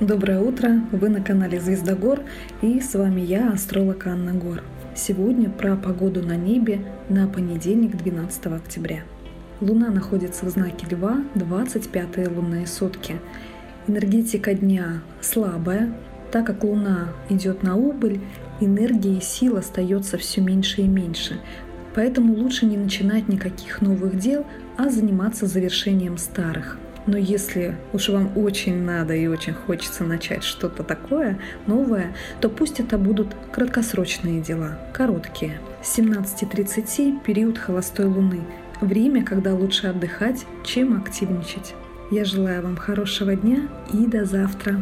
Доброе утро! Вы на канале Звездогор и с вами я, астролог Анна Гор. Сегодня про погоду на небе на понедельник, 12 октября. Луна находится в знаке Льва, 25-е лунные сутки. Энергетика дня слабая, так как Луна идет на убыль, энергии и сил остается все меньше и меньше. Поэтому лучше не начинать никаких новых дел, а заниматься завершением старых. Но если уж вам очень надо и очень хочется начать что-то такое новое, то пусть это будут краткосрочные дела, короткие. С 17.30 период холостой луны. Время, когда лучше отдыхать, чем активничать. Я желаю вам хорошего дня и до завтра.